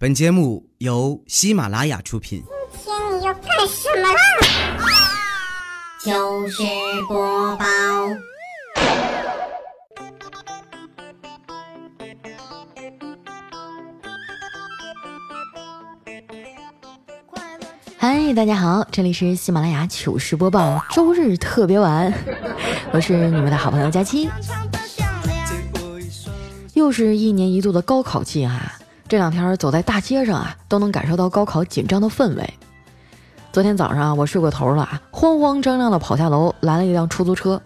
本节目由喜马拉雅出品。今天你要干什么啦？糗事播报。嗨，大家好，这里是喜马拉雅糗事播报周日特别晚，我是你们的好朋友佳期。又是一年一度的高考季啊！这两天走在大街上啊，都能感受到高考紧张的氛围。昨天早上我睡过头了，慌慌张张的跑下楼拦了一辆出租车。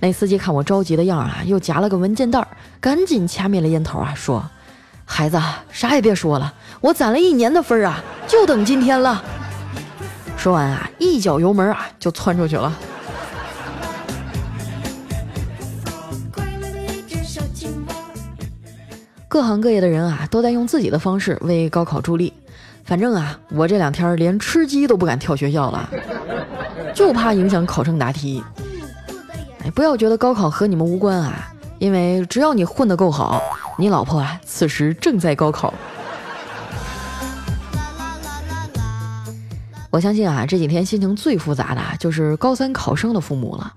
那司机看我着急的样啊，又夹了个文件袋，赶紧掐灭了烟头啊，说：“孩子，啥也别说了，我攒了一年的分啊，就等今天了。”说完啊，一脚油门啊，就窜出去了。各行各业的人啊，都在用自己的方式为高考助力。反正啊，我这两天连吃鸡都不敢跳学校了，就怕影响考生答题。哎，不要觉得高考和你们无关啊，因为只要你混得够好，你老婆啊，此时正在高考。我相信啊，这几天心情最复杂的就是高三考生的父母了。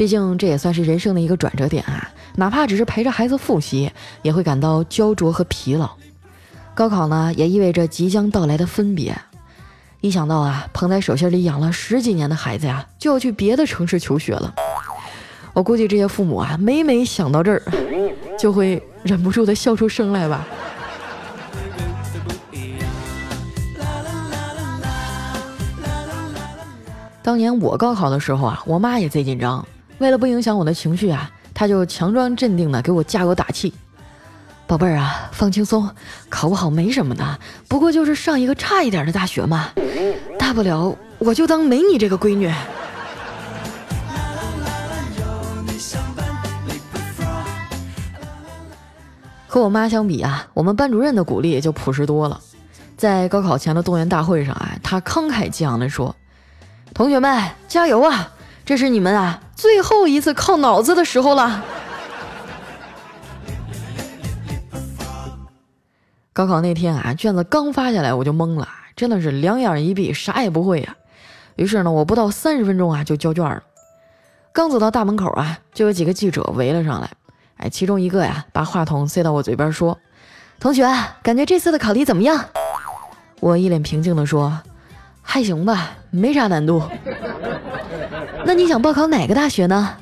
毕竟这也算是人生的一个转折点啊，哪怕只是陪着孩子复习，也会感到焦灼和疲劳。高考呢，也意味着即将到来的分别。一想到啊，捧在手心里养了十几年的孩子呀，就要去别的城市求学了，我估计这些父母啊，每每想到这儿，就会忍不住的笑出声来吧。当年我高考的时候啊，我妈也贼紧张。为了不影响我的情绪啊，他就强装镇定的给我加油打气：“宝贝儿啊，放轻松，考不好没什么的，不过就是上一个差一点的大学嘛，大不了我就当没你这个闺女。”和我妈相比啊，我们班主任的鼓励也就朴实多了。在高考前的动员大会上啊，他慷慨激昂地说：“同学们，加油啊！这是你们啊！”最后一次靠脑子的时候了。高考那天啊，卷子刚发下来我就懵了，真的是两眼一闭，啥也不会呀。于是呢，我不到三十分钟啊就交卷了。刚走到大门口啊，就有几个记者围了上来。哎，其中一个呀，把话筒塞到我嘴边说：“同学，感觉这次的考题怎么样？”我一脸平静的说：“还行吧，没啥难度。”那你想报考哪个大学呢？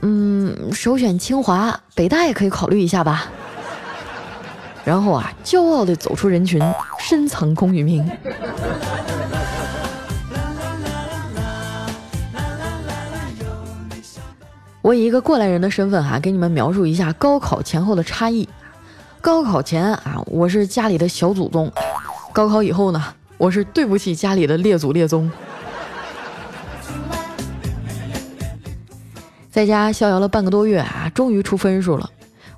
嗯，首选清华，北大也可以考虑一下吧。然后啊，骄傲地走出人群，深藏功与名。我以一个过来人的身份哈，给你们描述一下高考前后的差异。高考前啊，我是家里的小祖宗；高考以后呢，我是对不起家里的列祖列宗。在家逍遥了半个多月啊，终于出分数了。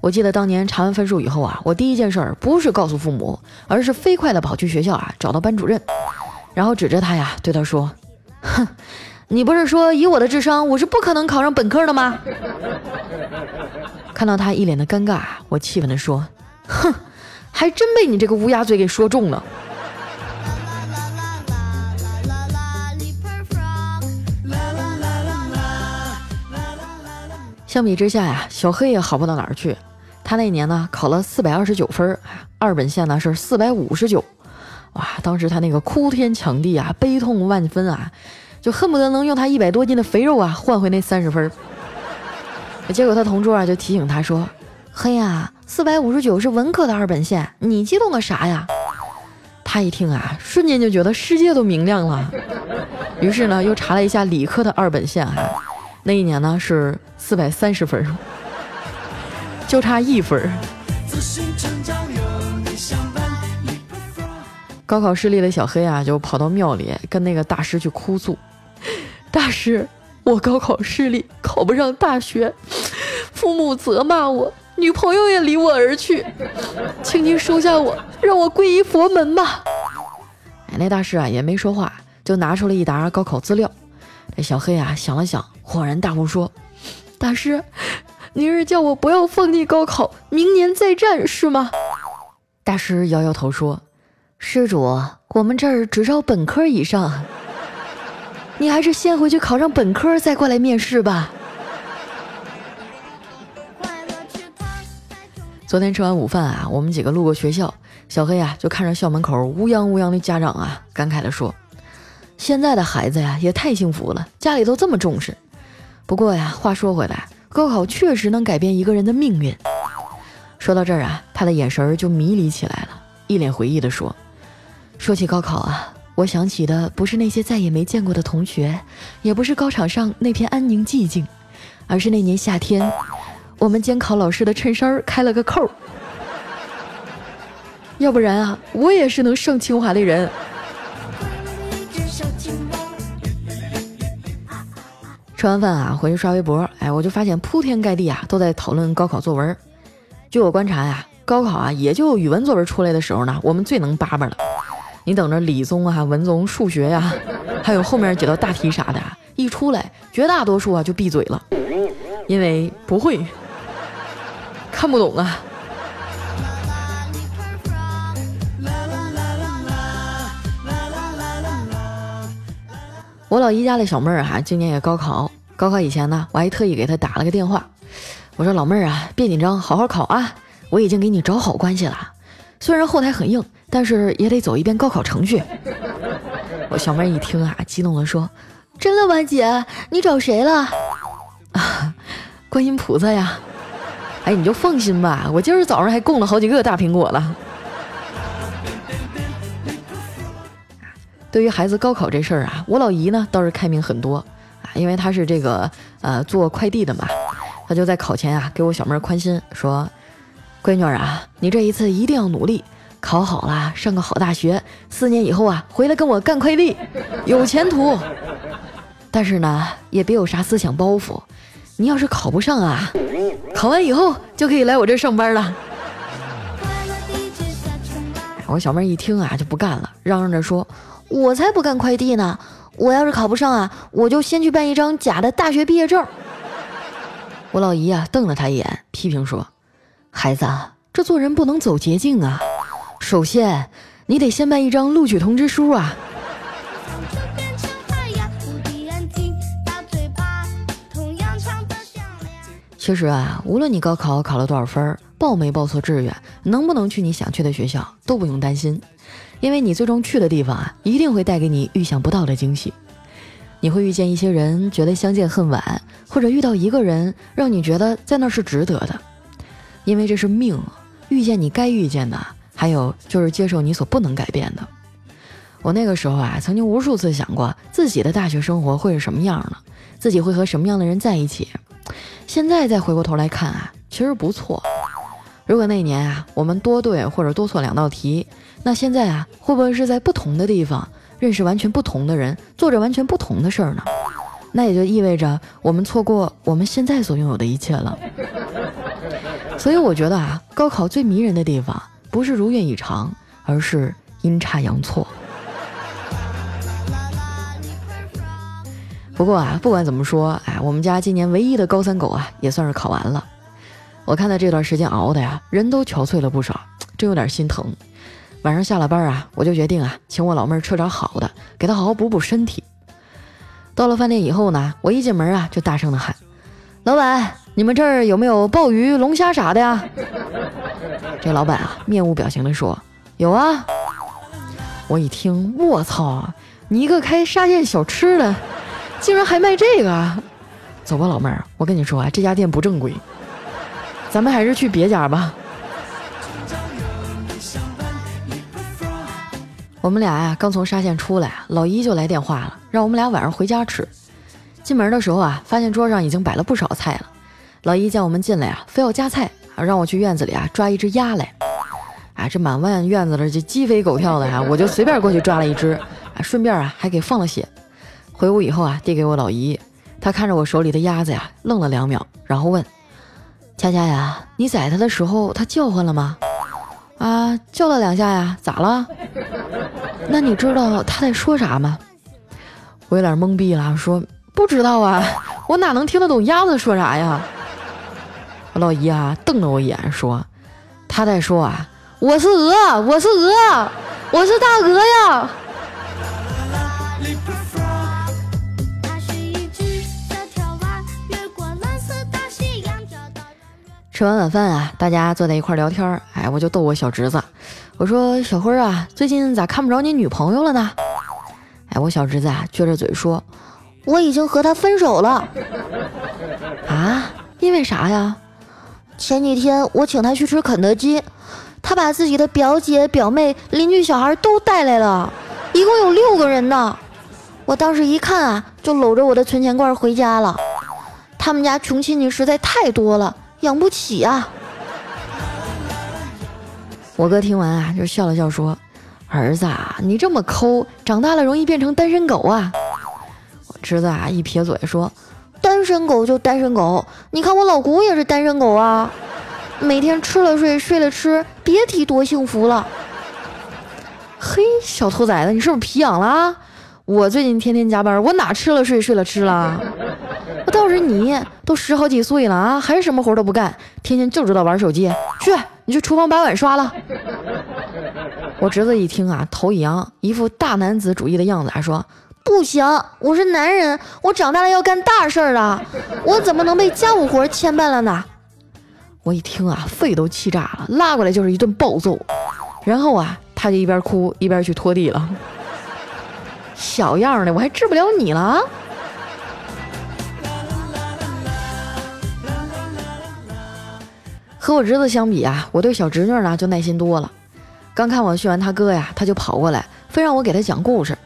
我记得当年查完分数以后啊，我第一件事儿不是告诉父母，而是飞快的跑去学校啊，找到班主任，然后指着他呀，对他说：“哼，你不是说以我的智商，我是不可能考上本科的吗？” 看到他一脸的尴尬，我气愤的说：“哼，还真被你这个乌鸦嘴给说中了。”相比之下呀，小黑也好不到哪儿去。他那年呢考了四百二十九分，二本线呢是四百五十九。哇，当时他那个哭天抢地啊，悲痛万分啊，就恨不得能用他一百多斤的肥肉啊换回那三十分。结果他同桌啊就提醒他说：“黑呀，四百五十九是文科的二本线，你激动个啥呀？”他一听啊，瞬间就觉得世界都明亮了。于是呢，又查了一下理科的二本线啊。那一年呢是四百三十分，就差一分。高考失利的小黑啊，就跑到庙里跟那个大师去哭诉：“大师，我高考失利，考不上大学，父母责骂我，女朋友也离我而去，请您收下我，让我皈依佛门吧。”哎，那大师啊也没说话，就拿出了一沓高考资料。这小黑啊想了想。恍然大悟说：“大师，您是叫我不要放弃高考，明年再战是吗？”大师摇摇头说：“施主，我们这儿只招本科以上，你还是先回去考上本科再过来面试吧。”昨天吃完午饭啊，我们几个路过学校，小黑啊就看着校门口乌泱乌泱的家长啊，感慨地说：“现在的孩子呀，也太幸福了，家里都这么重视。不过呀，话说回来，高考确实能改变一个人的命运。”说到这儿啊，他的眼神就迷离起来了，一脸回忆地说：“说起高考啊，我想起的不是那些再也没见过的同学，也不是高场上那片安宁寂静，而是那年夏天。”我们监考老师的衬衫开了个扣，要不然啊，我也是能上清华的人。吃完饭啊，回去刷微博，哎，我就发现铺天盖地啊都在讨论高考作文。据我观察呀，高考啊也就语文作文出来的时候呢，我们最能叭叭了。你等着理综啊、文综、数学呀，还有后面几道大题啥的，一出来，绝大多数啊就闭嘴了，因为不会。看不懂啊！我老姨家的小妹儿哈，今年也高考。高考以前呢，我还特意给他打了个电话，我说：“老妹儿啊，别紧张，好好考啊！我已经给你找好关系了。虽然后台很硬，但是也得走一遍高考程序。”我小妹儿一听啊，激动的说：“真的吗，姐？你找谁了？啊，观音菩萨呀！”哎，你就放心吧，我今儿早上还供了好几个大苹果了。对于孩子高考这事儿啊，我老姨呢倒是开明很多啊，因为他是这个呃做快递的嘛，他就在考前啊给我小妹宽心说：“闺女啊，你这一次一定要努力，考好了上个好大学，四年以后啊回来跟我干快递，有前途。但是呢，也别有啥思想包袱。”你要是考不上啊，考完以后就可以来我这上班了。我小妹一听啊就不干了，嚷嚷着说：“我才不干快递呢！我要是考不上啊，我就先去办一张假的大学毕业证。”我老姨啊瞪了他一眼，批评说：“孩子，啊这做人不能走捷径啊！首先，你得先办一张录取通知书啊。”其实啊，无论你高考考了多少分，报没报错志愿，能不能去你想去的学校，都不用担心，因为你最终去的地方啊，一定会带给你预想不到的惊喜。你会遇见一些人，觉得相见恨晚，或者遇到一个人，让你觉得在那是值得的，因为这是命，遇见你该遇见的，还有就是接受你所不能改变的。我那个时候啊，曾经无数次想过自己的大学生活会是什么样的，自己会和什么样的人在一起。现在再回过头来看啊，其实不错。如果那年啊，我们多对或者多错两道题，那现在啊，会不会是在不同的地方认识完全不同的人，做着完全不同的事儿呢？那也就意味着我们错过我们现在所拥有的一切了。所以我觉得啊，高考最迷人的地方不是如愿以偿，而是阴差阳错。不过啊，不管怎么说，哎，我们家今年唯一的高三狗啊，也算是考完了。我看他这段时间熬的呀，人都憔悴了不少，真有点心疼。晚上下了班啊，我就决定啊，请我老妹儿吃点好的，给她好好补补身体。到了饭店以后呢，我一进门啊，就大声的喊：“老板，你们这儿有没有鲍鱼、龙虾啥的呀？” 这老板啊，面无表情的说：“有啊。”我一听，我操，你一个开沙县小吃的！竟然还卖这个，走吧，老妹儿，我跟你说啊，这家店不正规，咱们还是去别家吧。我们俩呀，刚从沙县出来，老姨就来电话了，让我们俩晚上回家吃。进门的时候啊，发现桌上已经摆了不少菜了。老姨见我们进来啊，非要夹菜，让我去院子里啊抓一只鸭来。啊，这满院院子的这鸡飞狗跳的啊，我就随便过去抓了一只，啊，顺便啊还给放了血。回屋以后啊，递给我老姨，她看着我手里的鸭子呀，愣了两秒，然后问：“佳佳呀，你宰它的时候，它叫唤了吗？”“啊，叫了两下呀，咋了？”“那你知道它在说啥吗？”我有点懵逼了，说：“不知道啊，我哪能听得懂鸭子说啥呀？”我老姨啊，瞪了我一眼，说：“他在说啊，我是鹅，我是鹅，我是大鹅呀。吃完晚饭啊，大家坐在一块聊天哎，我就逗我小侄子，我说小辉啊，最近咋看不着你女朋友了呢？哎，我小侄子啊，撅着嘴说，我已经和她分手了。啊？因为啥呀？前几天我请她去吃肯德基，她把自己的表姐、表妹、邻居小孩都带来了，一共有六个人呢。我当时一看啊，就搂着我的存钱罐回家了。他们家穷亲戚实在太多了。养不起啊！我哥听完啊，就笑了笑说：“儿子啊，你这么抠，长大了容易变成单身狗啊！”我侄子啊一撇嘴说：“单身狗就单身狗，你看我老姑也是单身狗啊，每天吃了睡，睡了吃，别提多幸福了。”嘿，小兔崽子，你是不是皮痒了？我最近天天加班，我哪吃了睡，睡了吃了？倒是你，都十好几岁了啊，还是什么活都不干，天天就知道玩手机。去，你去厨房把碗刷了。我侄子一听啊，头一扬，一副大男子主义的样子，还说：“不行，我是男人，我长大了要干大事儿的，我怎么能被家务活牵绊了呢？”我一听啊，肺都气炸了，拉过来就是一顿暴揍。然后啊，他就一边哭一边去拖地了。小样的，我还治不了你了。和我侄子相比啊，我对小侄女呢就耐心多了。刚看我训完他哥呀，他就跑过来，非让我给他讲故事。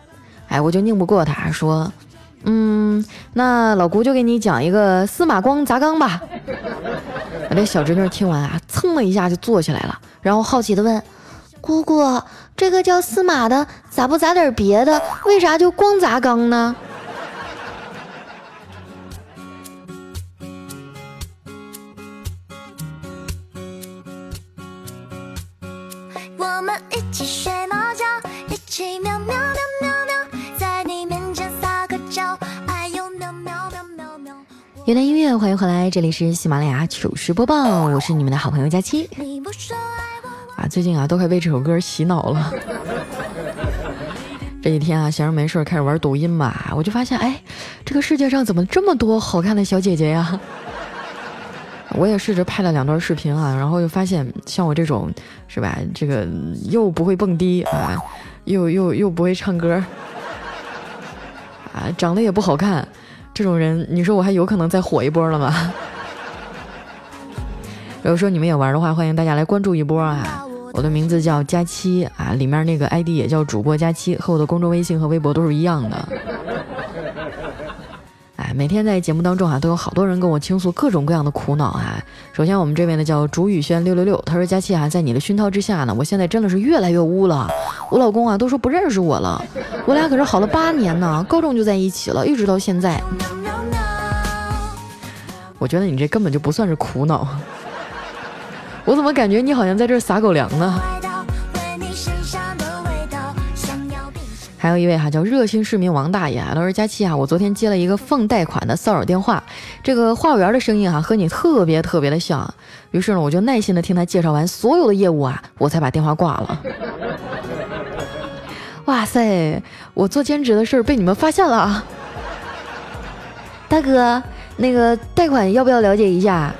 哎，我就拧不过他，说：“嗯，那老姑就给你讲一个司马光砸缸吧。”我这小侄女听完啊，噌的一下就坐起来了，然后好奇的问：“姑姑，这个叫司马的咋不砸点别的？为啥就光砸缸呢？”原来音乐，欢迎回来，这里是喜马拉雅糗事播报，我是你们的好朋友佳期。啊，最近啊都快被这首歌洗脑了。这几天啊闲着没事开始玩抖音吧，我就发现，哎，这个世界上怎么这么多好看的小姐姐呀？我也试着拍了两段视频啊，然后又发现像我这种，是吧？这个又不会蹦迪啊，又又又不会唱歌，啊，长得也不好看。这种人，你说我还有可能再火一波了吗？如果说你们也玩的话，欢迎大家来关注一波啊！我的名字叫佳期啊，里面那个 ID 也叫主播佳期，和我的公众微信和微博都是一样的。每天在节目当中啊，都有好多人跟我倾诉各种各样的苦恼啊。首先我们这边的叫竹雨轩六六六，他说佳期啊，在你的熏陶之下呢，我现在真的是越来越污了。我老公啊都说不认识我了，我俩可是好了八年呢，高中就在一起了，一直到现在。我觉得你这根本就不算是苦恼，我怎么感觉你好像在这撒狗粮呢？还有一位哈叫热心市民王大爷，他说佳期啊，我昨天接了一个放贷款的骚扰电话，这个话务员的声音哈和你特别特别的像，于是呢我就耐心的听他介绍完所有的业务啊，我才把电话挂了。哇塞，我做兼职的事儿被你们发现了，大哥，那个贷款要不要了解一下？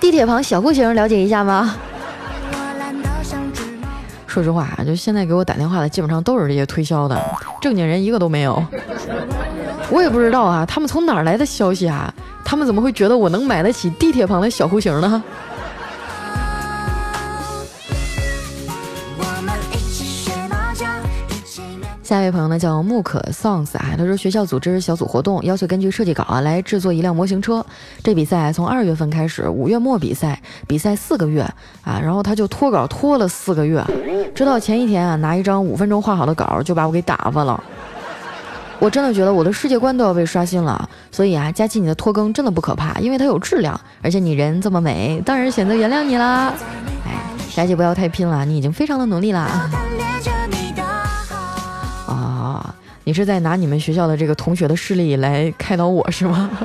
地铁旁小户型了解一下吗？说实话啊，就现在给我打电话的基本上都是这些推销的，正经人一个都没有。我也不知道啊，他们从哪儿来的消息啊？他们怎么会觉得我能买得起地铁旁的小户型呢？下一位朋友呢叫木可 songs 啊，他说学校组织小组活动，要求根据设计稿啊来制作一辆模型车。这比赛从二月份开始，五月末比赛，比赛四个月啊，然后他就拖稿拖了四个月，直到前一天啊拿一张五分钟画好的稿就把我给打发了。我真的觉得我的世界观都要被刷新了。所以啊，佳琪你的拖更真的不可怕，因为它有质量，而且你人这么美，当然选择原谅你啦。哎，佳琪不要太拼了，你已经非常的努力啦。啊你是在拿你们学校的这个同学的势力来开导我是吗？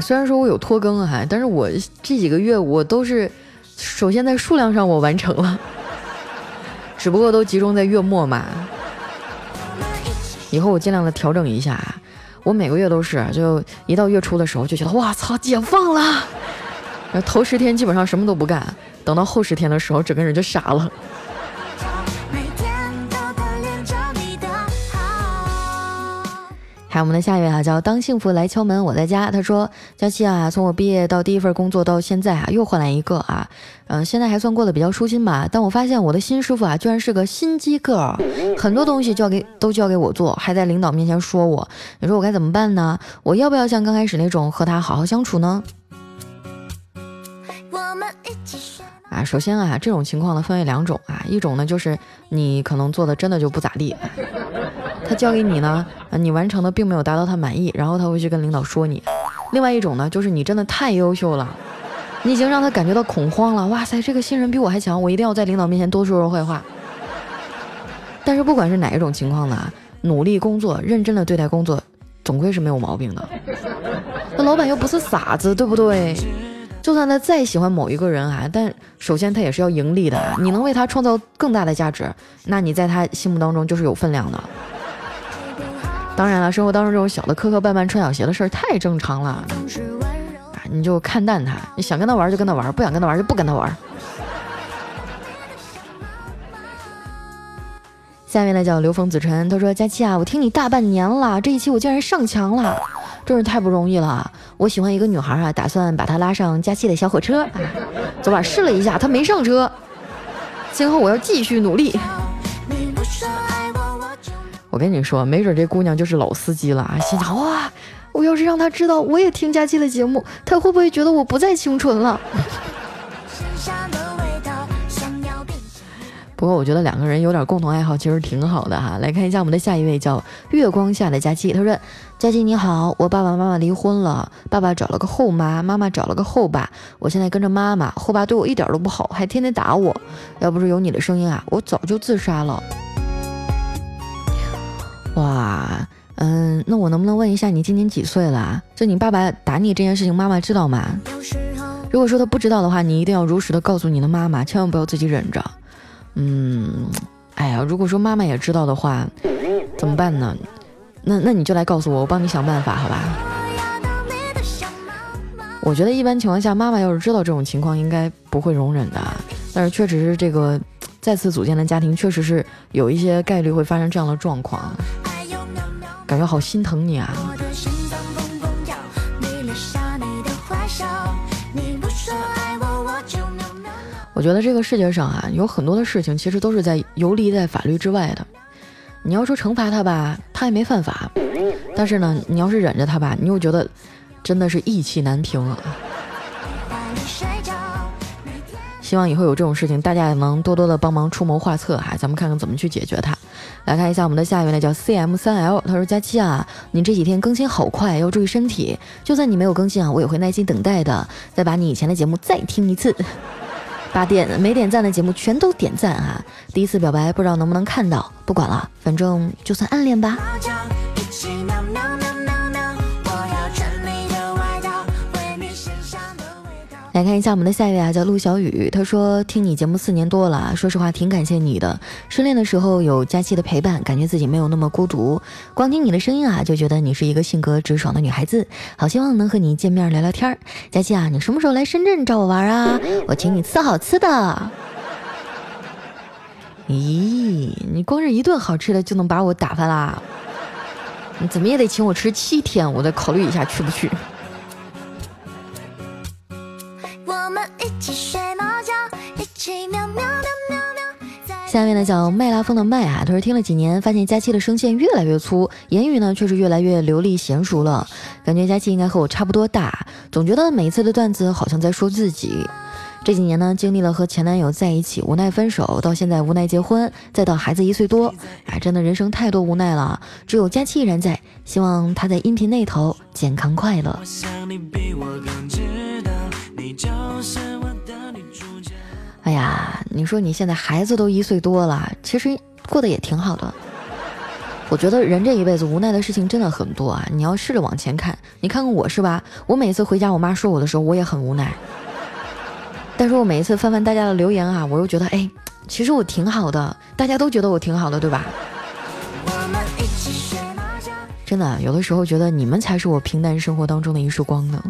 虽然说我有拖更哈，但是我这几个月我都是，首先在数量上我完成了，只不过都集中在月末嘛。以后我尽量的调整一下，我每个月都是，就一到月初的时候就觉得哇操解放了，头十天基本上什么都不干，等到后十天的时候整个人就傻了。还有我们的下一位啊，叫当幸福来敲门，我在家。他说：“佳期啊，从我毕业到第一份工作到现在啊，又换来一个啊，嗯，现在还算过得比较舒心吧。但我发现我的新师傅啊，居然是个心机 girl，很多东西交给都交给我做，还在领导面前说我。你说我该怎么办呢？我要不要像刚开始那种和他好好相处呢？”我们一起啊，首先啊，这种情况呢分为两种啊，一种呢就是你可能做的真的就不咋地。他交给你呢，你完成的并没有达到他满意，然后他会去跟领导说你。另外一种呢，就是你真的太优秀了，你已经让他感觉到恐慌了。哇塞，这个新人比我还强，我一定要在领导面前多说说坏话。但是不管是哪一种情况呢，努力工作、认真的对待工作，总归是没有毛病的。那老板又不是傻子，对不对？就算他再喜欢某一个人啊，但首先他也是要盈利的。你能为他创造更大的价值，那你在他心目当中就是有分量的。当然了，生活当中这种小的磕磕绊绊、穿小鞋的事儿太正常了，啊，你就看淡他，你想跟他玩就跟他玩，不想跟他玩就不跟他玩。下面呢叫刘峰子晨，他说：“佳期啊，我听你大半年了，这一期我竟然上墙了，真是太不容易了。我喜欢一个女孩啊，打算把她拉上佳期的小火车，昨晚试了一下，她没上车，今后我要继续努力。”我跟你说，没准这姑娘就是老司机了啊！心想哇，我要是让她知道我也听佳期的节目，她会不会觉得我不再清纯了？不过我觉得两个人有点共同爱好其实挺好的哈。来看一下我们的下一位，叫月光下的佳期。他说：“佳期你好，我爸爸妈妈离婚了，爸爸找了个后妈，妈妈找了个后爸，我现在跟着妈妈，后爸对我一点都不好，还天天打我。要不是有你的声音啊，我早就自杀了。”哇，嗯，那我能不能问一下你今年几岁了？就你爸爸打你这件事情，妈妈知道吗？如果说他不知道的话，你一定要如实的告诉你的妈妈，千万不要自己忍着。嗯，哎呀，如果说妈妈也知道的话，怎么办呢？那那你就来告诉我，我帮你想办法，好吧？我觉得一般情况下，妈妈要是知道这种情况，应该不会容忍的。但是确实是这个。再次组建的家庭，确实是有一些概率会发生这样的状况，感觉好心疼你啊！觉得这个世界上啊，有很多的事情其实都是在游离在法律之外的。你要说惩罚他吧，他也没犯法；但是呢，你要是忍着他吧，你又觉得真的是义气难平啊。希望以后有这种事情，大家也能多多的帮忙出谋划策哈，咱们看看怎么去解决它。来看一下我们的下一位呢，叫 C M 三 L，他说：佳期啊，你这几天更新好快，要注意身体。就算你没有更新啊，我也会耐心等待的，再把你以前的节目再听一次。把点没点赞的节目全都点赞啊！第一次表白不知道能不能看到，不管了，反正就算暗恋吧。来看一下我们的下一位啊，叫陆小雨。他说听你节目四年多了，说实话挺感谢你的。失恋的时候有佳期的陪伴，感觉自己没有那么孤独。光听你的声音啊，就觉得你是一个性格直爽的女孩子。好希望能和你见面聊聊天。佳期啊，你什么时候来深圳找我玩啊？我请你吃好吃的。咦，你光是一顿好吃的就能把我打发啦？你怎么也得请我吃七天，我再考虑一下去不去。下面呢叫麦拉风的麦啊，他说听了几年，发现佳期的声线越来越粗，言语呢却是越来越流利娴熟了。感觉佳期应该和我差不多大，总觉得每一次的段子好像在说自己。这几年呢，经历了和前男友在一起无奈分手，到现在无奈结婚，再到孩子一岁多，啊，真的人生太多无奈了。只有佳期依然在，希望他在音频那头健康快乐。哎呀，你说你现在孩子都一岁多了，其实过得也挺好的。我觉得人这一辈子无奈的事情真的很多啊！你要试着往前看，你看看我是吧？我每次回家，我妈说我的时候，我也很无奈。但是我每一次翻翻大家的留言啊，我又觉得，哎，其实我挺好的，大家都觉得我挺好的，对吧？真的，有的时候觉得你们才是我平淡生活当中的一束光呢。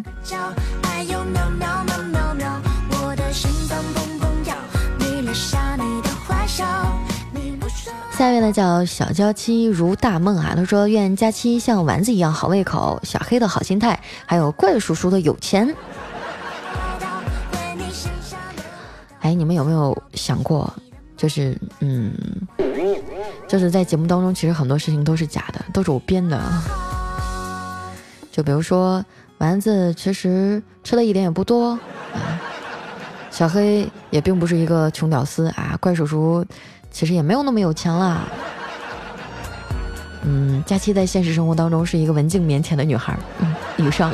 下一位呢叫小娇妻如大梦啊，他说愿佳期像丸子一样好胃口，小黑的好心态，还有怪叔叔的有钱。哎，你们有没有想过，就是嗯，就是在节目当中，其实很多事情都是假的，都是我编的。就比如说丸子其实吃的一点也不多，啊，小黑也并不是一个穷屌丝啊，怪叔叔。其实也没有那么有钱啦。嗯，佳期在现实生活当中是一个文静腼腆的女孩。嗯，以上。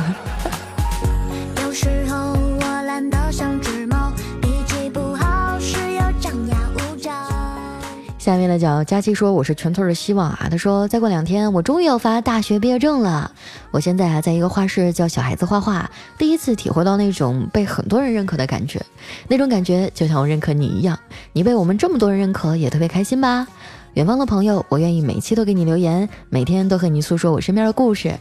下面的叫佳期说：“我是全村的希望啊。”他说：“再过两天，我终于要发大学毕业证了。我现在啊，在一个画室教小孩子画画，第一次体会到那种被很多人认可的感觉。那种感觉就像我认可你一样，你被我们这么多人认可，也特别开心吧？远方的朋友，我愿意每期都给你留言，每天都和你诉说我身边的故事。”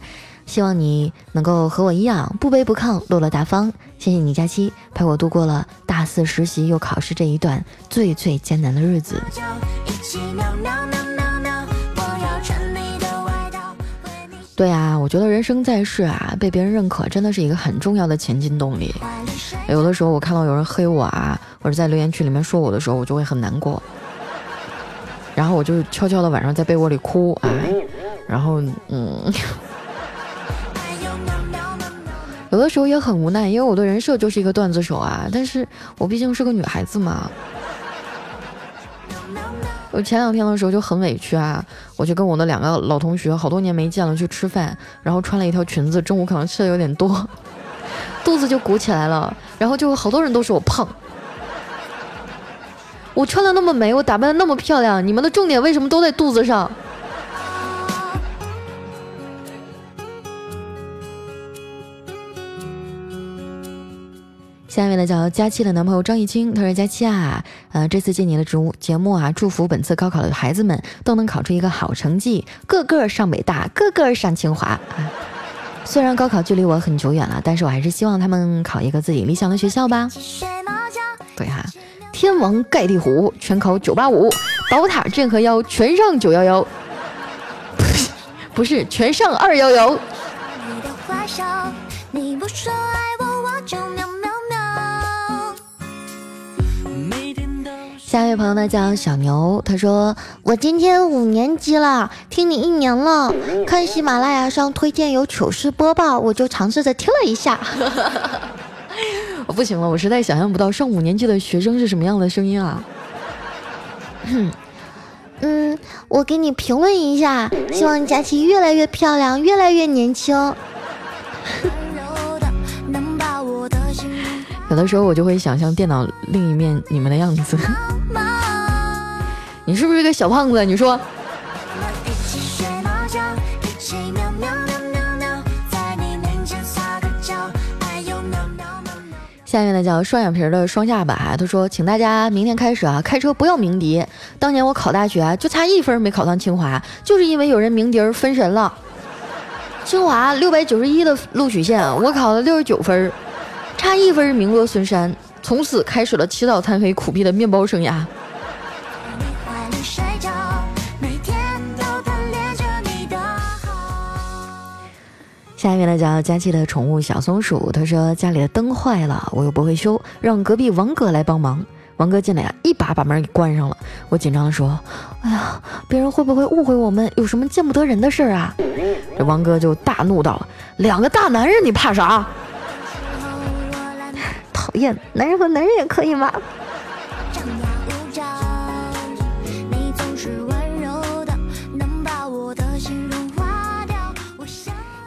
希望你能够和我一样不卑不亢、落落大方。谢谢你，佳期陪我度过了大四实习又考试这一段最最艰难的日子。对啊，我觉得人生在世啊，被别人认可真的是一个很重要的前进动力。有的时候我看到有人黑我啊，或者在留言区里面说我的时候，我就会很难过。然后我就悄悄的晚上在被窝里哭啊，然后嗯。有的时候也很无奈，因为我的人设就是一个段子手啊，但是我毕竟是个女孩子嘛。我前两天的时候就很委屈啊，我就跟我的两个老同学，好多年没见了，去吃饭，然后穿了一条裙子，中午可能吃的有点多，肚子就鼓起来了，然后就好多人都说我胖。我穿的那么美，我打扮的那么漂亮，你们的重点为什么都在肚子上？下面呢叫佳期的男朋友张艺清，他说：“佳期啊，呃，这次借你的节节目啊，祝福本次高考的孩子们都能考出一个好成绩，个个上北大，个个上清华啊。虽然高考距离我很久远了，但是我还是希望他们考一个自己理想的学校吧。对哈，天王盖地虎，全考九八五；宝塔镇河妖，全上九幺幺。不是，全上二幺幺。”下一位朋友呢叫小牛，他说我今天五年级了，听你一年了，看喜马拉雅上推荐有糗事播报，我就尝试着听了一下。我不行了，我实在想象不到上五年级的学生是什么样的声音啊。嗯，我给你评论一下，希望佳琪越来越漂亮，越来越年轻。有的时候我就会想象电脑另一面你们的样子。你是不是个小胖子？你说。下面呢叫双眼皮的双下巴，他说：“请大家明天开始啊，开车不要鸣笛。当年我考大学啊，就差一分没考上清华，就是因为有人鸣笛儿分神了。清华六百九十一的录取线，我考了六十九分，差一分名落孙山，从此开始了起早贪黑苦逼的面包生涯。”下面呢叫佳琪的宠物小松鼠，他说家里的灯坏了，我又不会修，让隔壁王哥来帮忙。王哥进来呀，一把把门给关上了。我紧张的说：“哎呀，别人会不会误会我们有什么见不得人的事儿啊？”这王哥就大怒道：“两个大男人，你怕啥？讨厌，男人和男人也可以吗？”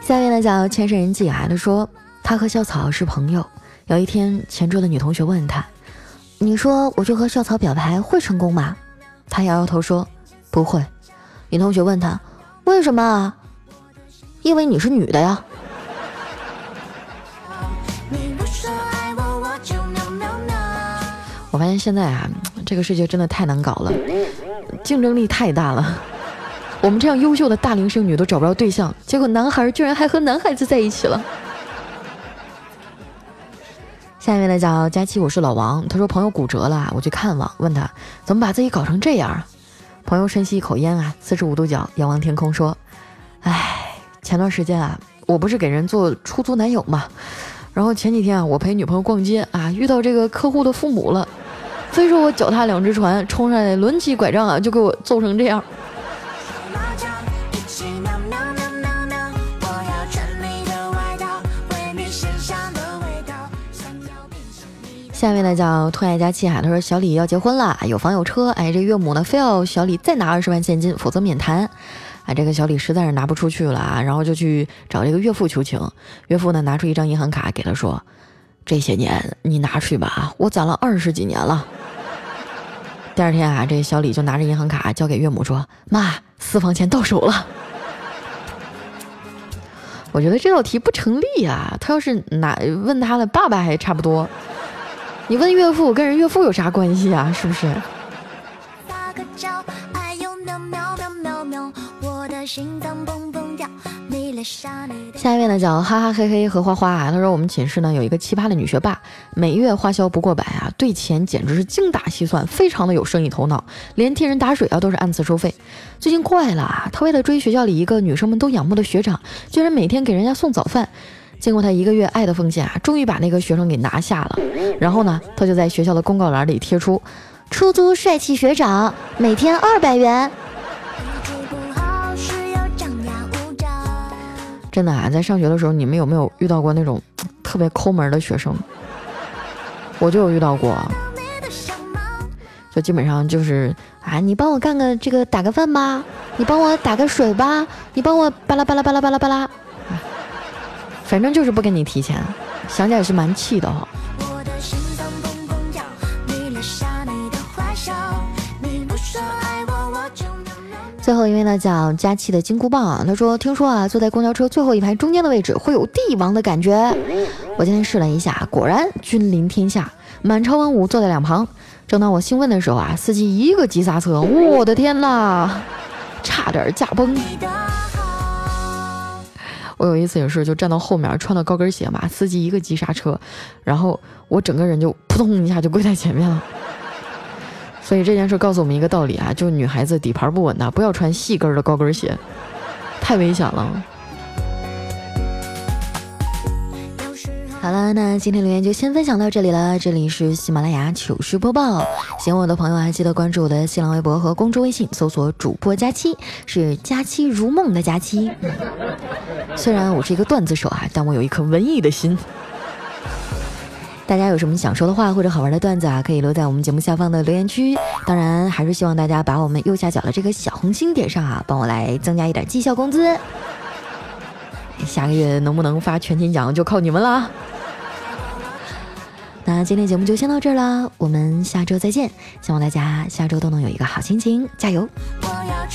下面呢叫千山人迹啊，他说他和校草是朋友。有一天，前桌的女同学问他：“你说我去和校草表白会成功吗？”他摇摇头说：“不会。”女同学问他：“为什么？因为你是女的呀。我发现现在啊，这个世界真的太难搞了，竞争力太大了。我们这样优秀的大龄剩女都找不着对象，结果男孩居然还和男孩子在一起了。下面呢叫佳期，我是老王。他说朋友骨折了，我去看望，问他怎么把自己搞成这样啊。朋友深吸一口烟啊，四十五度角仰望天空说：“哎，前段时间啊，我不是给人做出租男友嘛，然后前几天啊，我陪女朋友逛街啊，遇到这个客户的父母了，非说我脚踏两只船，冲上来抡起拐杖啊，就给我揍成这样。”下面呢叫兔爱佳期哈，他说小李要结婚了，有房有车，哎，这岳母呢非要小李再拿二十万现金，否则免谈。啊，这个小李实在是拿不出去了啊，然后就去找这个岳父求情。岳父呢拿出一张银行卡给他说：“这些年你拿去吧，我攒了二十几年了。”第二天啊，这小李就拿着银行卡交给岳母说：“妈，私房钱到手了。”我觉得这道题不成立啊，他要是拿问他的爸爸还差不多。你问岳父跟人岳父有啥关系啊？是不是？下一位呢叫哈哈嘿嘿和花花啊，他说我们寝室呢有一个奇葩的女学霸，每月花销不过百啊，对钱简直是精打细算，非常的有生意头脑，连替人打水啊都是按次收费。最近怪了，他为了追学校里一个女生们都仰慕的学长，居然每天给人家送早饭。经过他一个月爱的奉献啊，终于把那个学生给拿下了。然后呢，他就在学校的公告栏里贴出：出租帅气学长，每天二百元。真的啊，在上学的时候，你们有没有遇到过那种特别抠门的学生？我就有遇到过，就基本上就是啊，你帮我干个这个打个饭吧，你帮我打个水吧，你帮我巴拉巴拉巴拉巴拉巴拉。反正就是不跟你提钱，想起来也是蛮气的哈。最后一位呢叫佳期的金箍棒啊，他说听说啊坐在公交车最后一排中间的位置会有帝王的感觉，我今天试了一下，果然君临天下，满朝文武坐在两旁。正当我兴奋的时候啊，司机一个急刹车，我的天呐，差点驾崩。我有一次也是，就站到后面，穿的高跟鞋嘛，司机一个急刹车，然后我整个人就扑通一下就跪在前面了。所以这件事告诉我们一个道理啊，就女孩子底盘不稳的，不要穿细跟的高跟鞋，太危险了。好了，那今天留言就先分享到这里了。这里是喜马拉雅糗事播报，喜欢我的朋友啊，记得关注我的新浪微博和公众微信，搜索主播佳期，是佳期如梦的佳期。虽然我是一个段子手啊，但我有一颗文艺的心。大家有什么想说的话或者好玩的段子啊，可以留在我们节目下方的留言区。当然，还是希望大家把我们右下角的这个小红心点上啊，帮我来增加一点绩效工资。下个月能不能发全勤奖，就靠你们了。那今天节目就先到这儿了，我们下周再见。希望大家下周都能有一个好心情，加油！我要